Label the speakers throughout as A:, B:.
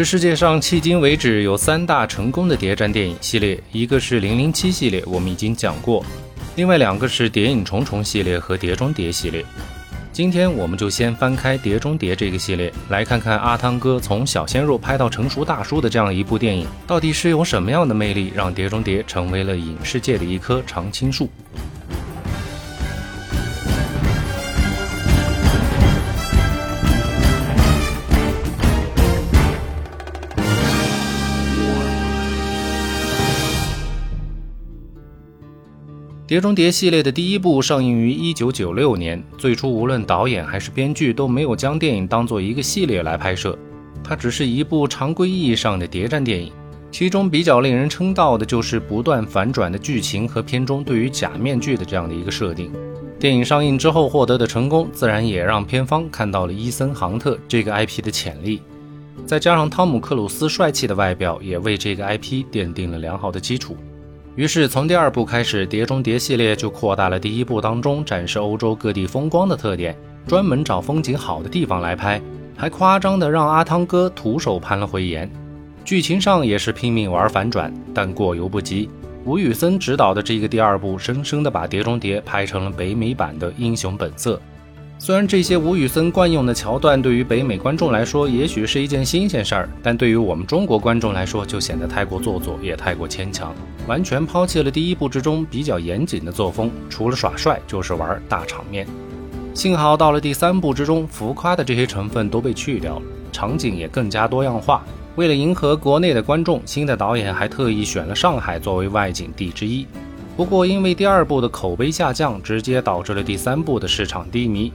A: 这世界上迄今为止有三大成功的谍战电影系列，一个是《零零七》系列，我们已经讲过；另外两个是《谍影重重》系列和《碟中谍》系列。今天我们就先翻开《碟中谍》这个系列，来看看阿汤哥从小鲜肉拍到成熟大叔的这样一部电影，到底是有什么样的魅力，让《碟中谍》成为了影视界的一棵常青树。《碟中谍》系列的第一部上映于一九九六年，最初无论导演还是编剧都没有将电影当做一个系列来拍摄，它只是一部常规意义上的谍战电影。其中比较令人称道的就是不断反转的剧情和片中对于假面具的这样的一个设定。电影上映之后获得的成功，自然也让片方看到了伊森·杭特这个 IP 的潜力，再加上汤姆·克鲁斯帅气的外表，也为这个 IP 奠定了良好的基础。于是，从第二部开始，《碟中谍》系列就扩大了第一部当中展示欧洲各地风光的特点，专门找风景好的地方来拍，还夸张的让阿汤哥徒手攀了回岩。剧情上也是拼命玩反转，但过犹不及。吴宇森执导的这个第二部，生生的把《碟中谍》拍成了北美版的《英雄本色》。虽然这些吴宇森惯用的桥段对于北美观众来说也许是一件新鲜事儿，但对于我们中国观众来说就显得太过做作，也太过牵强，完全抛弃了第一部之中比较严谨的作风，除了耍帅就是玩大场面。幸好到了第三部之中，浮夸的这些成分都被去掉了，场景也更加多样化。为了迎合国内的观众，新的导演还特意选了上海作为外景地之一。不过因为第二部的口碑下降，直接导致了第三部的市场低迷。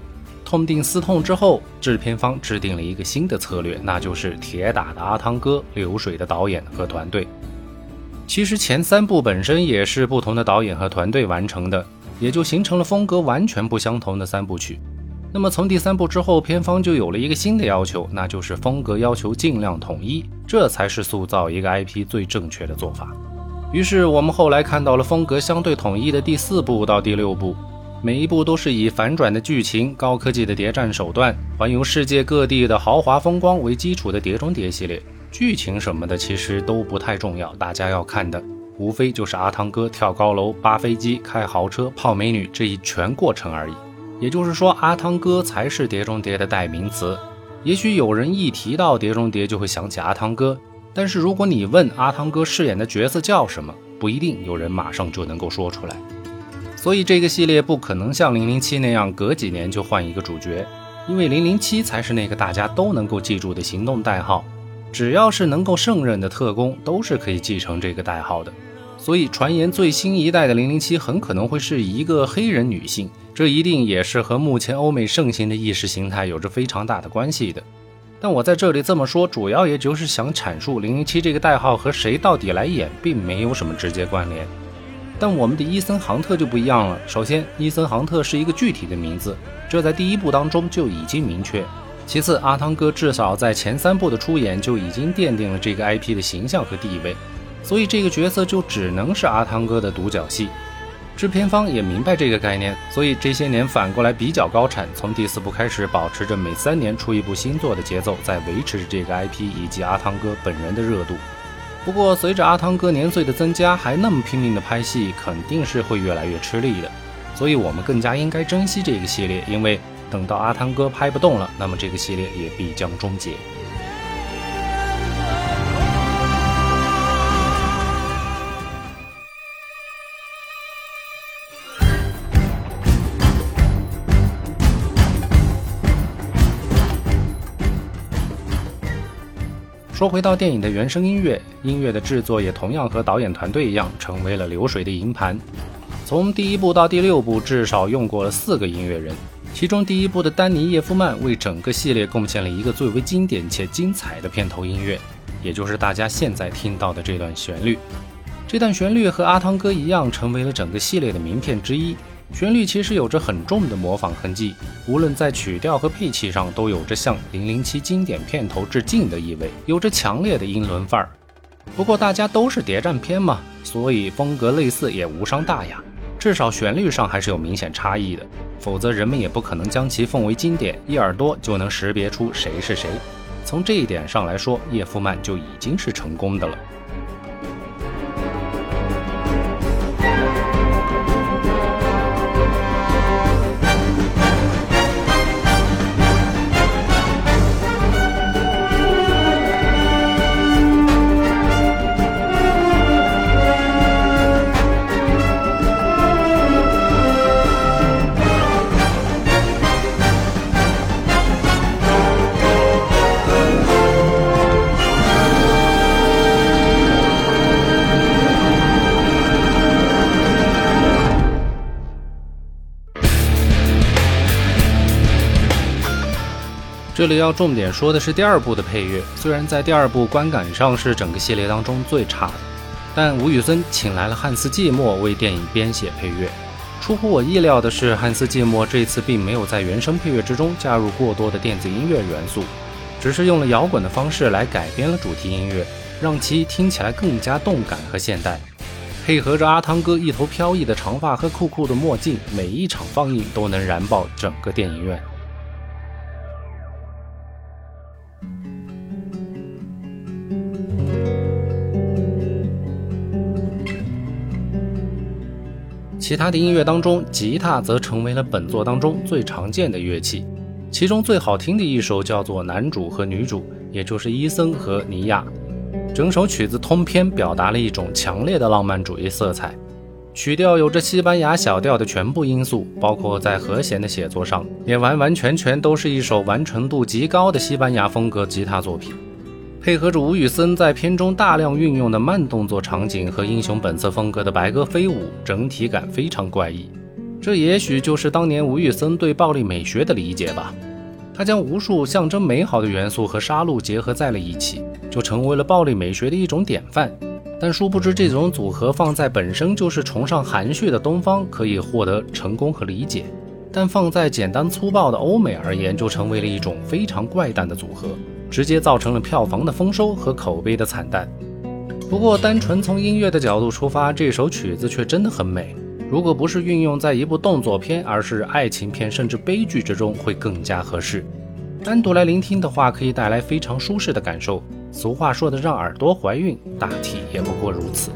A: 痛定思痛之后，制片方制定了一个新的策略，那就是铁打的阿汤哥、流水的导演和团队。其实前三部本身也是不同的导演和团队完成的，也就形成了风格完全不相同的三部曲。那么从第三部之后，片方就有了一个新的要求，那就是风格要求尽量统一，这才是塑造一个 IP 最正确的做法。于是我们后来看到了风格相对统一的第四部到第六部。每一部都是以反转的剧情、高科技的谍战手段、环游世界各地的豪华风光为基础的《碟中谍》系列，剧情什么的其实都不太重要，大家要看的无非就是阿汤哥跳高楼、扒飞机、开豪车、泡美女这一全过程而已。也就是说，阿汤哥才是《碟中谍》的代名词。也许有人一提到《碟中谍》就会想起阿汤哥，但是如果你问阿汤哥饰演的角色叫什么，不一定有人马上就能够说出来。所以这个系列不可能像零零七那样隔几年就换一个主角，因为零零七才是那个大家都能够记住的行动代号，只要是能够胜任的特工都是可以继承这个代号的。所以传言最新一代的零零七很可能会是一个黑人女性，这一定也是和目前欧美盛行的意识形态有着非常大的关系的。但我在这里这么说，主要也就是想阐述零零七这个代号和谁到底来演，并没有什么直接关联。但我们的伊森·杭特就不一样了。首先，伊森·杭特是一个具体的名字，这在第一部当中就已经明确。其次，阿汤哥至少在前三部的出演就已经奠定了这个 IP 的形象和地位，所以这个角色就只能是阿汤哥的独角戏。制片方也明白这个概念，所以这些年反过来比较高产，从第四部开始保持着每三年出一部新作的节奏，在维持着这个 IP 以及阿汤哥本人的热度。不过，随着阿汤哥年岁的增加，还那么拼命的拍戏，肯定是会越来越吃力的。所以，我们更加应该珍惜这个系列，因为等到阿汤哥拍不动了，那么这个系列也必将终结。说回到电影的原声音乐，音乐的制作也同样和导演团队一样，成为了流水的银盘。从第一部到第六部，至少用过了四个音乐人，其中第一部的丹尼·叶夫曼为整个系列贡献了一个最为经典且精彩的片头音乐，也就是大家现在听到的这段旋律。这段旋律和阿汤哥一样，成为了整个系列的名片之一。旋律其实有着很重的模仿痕迹，无论在曲调和配器上，都有着向《零零七》经典片头致敬的意味，有着强烈的英伦范儿。不过大家都是谍战片嘛，所以风格类似也无伤大雅。至少旋律上还是有明显差异的，否则人们也不可能将其奉为经典，一耳朵就能识别出谁是谁。从这一点上来说，叶夫曼就已经是成功的了。这里要重点说的是第二部的配乐，虽然在第二部观感上是整个系列当中最差的，但吴宇森请来了汉斯季默为电影编写配乐。出乎我意料的是，汉斯季默这次并没有在原声配乐之中加入过多的电子音乐元素，只是用了摇滚的方式来改编了主题音乐，让其听起来更加动感和现代。配合着阿汤哥一头飘逸的长发和酷酷的墨镜，每一场放映都能燃爆整个电影院。其他的音乐当中，吉他则成为了本作当中最常见的乐器。其中最好听的一首叫做《男主和女主》，也就是伊森和尼亚。整首曲子通篇表达了一种强烈的浪漫主义色彩，曲调有着西班牙小调的全部因素，包括在和弦的写作上，也完完全全都是一首完成度极高的西班牙风格吉他作品。配合着吴宇森在片中大量运用的慢动作场景和英雄本色风格的白鸽飞舞，整体感非常怪异。这也许就是当年吴宇森对暴力美学的理解吧。他将无数象征美好的元素和杀戮结合在了一起，就成为了暴力美学的一种典范。但殊不知，这种组合放在本身就是崇尚含蓄的东方，可以获得成功和理解；但放在简单粗暴的欧美而言，就成为了一种非常怪诞的组合。直接造成了票房的丰收和口碑的惨淡。不过，单纯从音乐的角度出发，这首曲子却真的很美。如果不是运用在一部动作片，而是爱情片甚至悲剧之中，会更加合适。单独来聆听的话，可以带来非常舒适的感受。俗话说的“让耳朵怀孕”，大体也不过如此。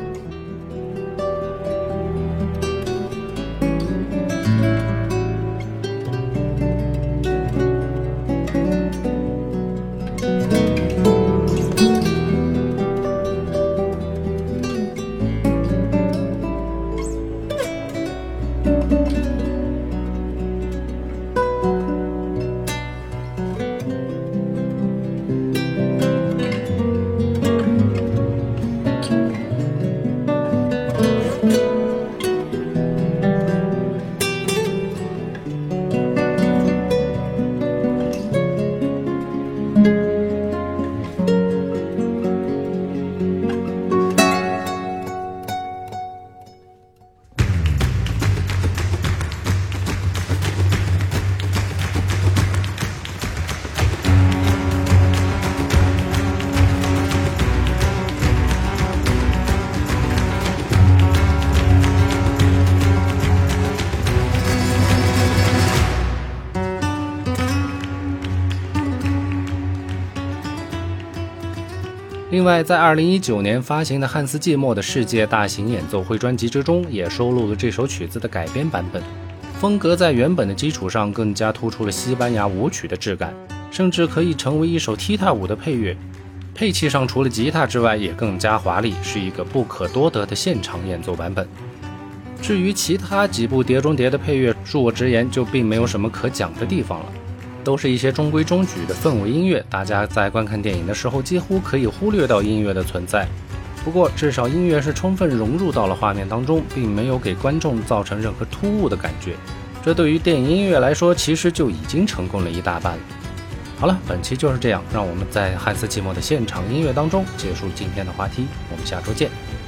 A: 另外，在2019年发行的汉斯季默的世界大型演奏会专辑之中，也收录了这首曲子的改编版本。风格在原本的基础上更加突出了西班牙舞曲的质感，甚至可以成为一首踢踏舞的配乐。配器上除了吉他之外，也更加华丽，是一个不可多得的现场演奏版本。至于其他几部《碟中谍》的配乐，恕我直言，就并没有什么可讲的地方了。都是一些中规中矩的氛围音乐，大家在观看电影的时候几乎可以忽略到音乐的存在。不过，至少音乐是充分融入到了画面当中，并没有给观众造成任何突兀的感觉。这对于电影音乐来说，其实就已经成功了一大半了。好了，本期就是这样，让我们在汉斯季默的现场音乐当中结束今天的话题。我们下周见。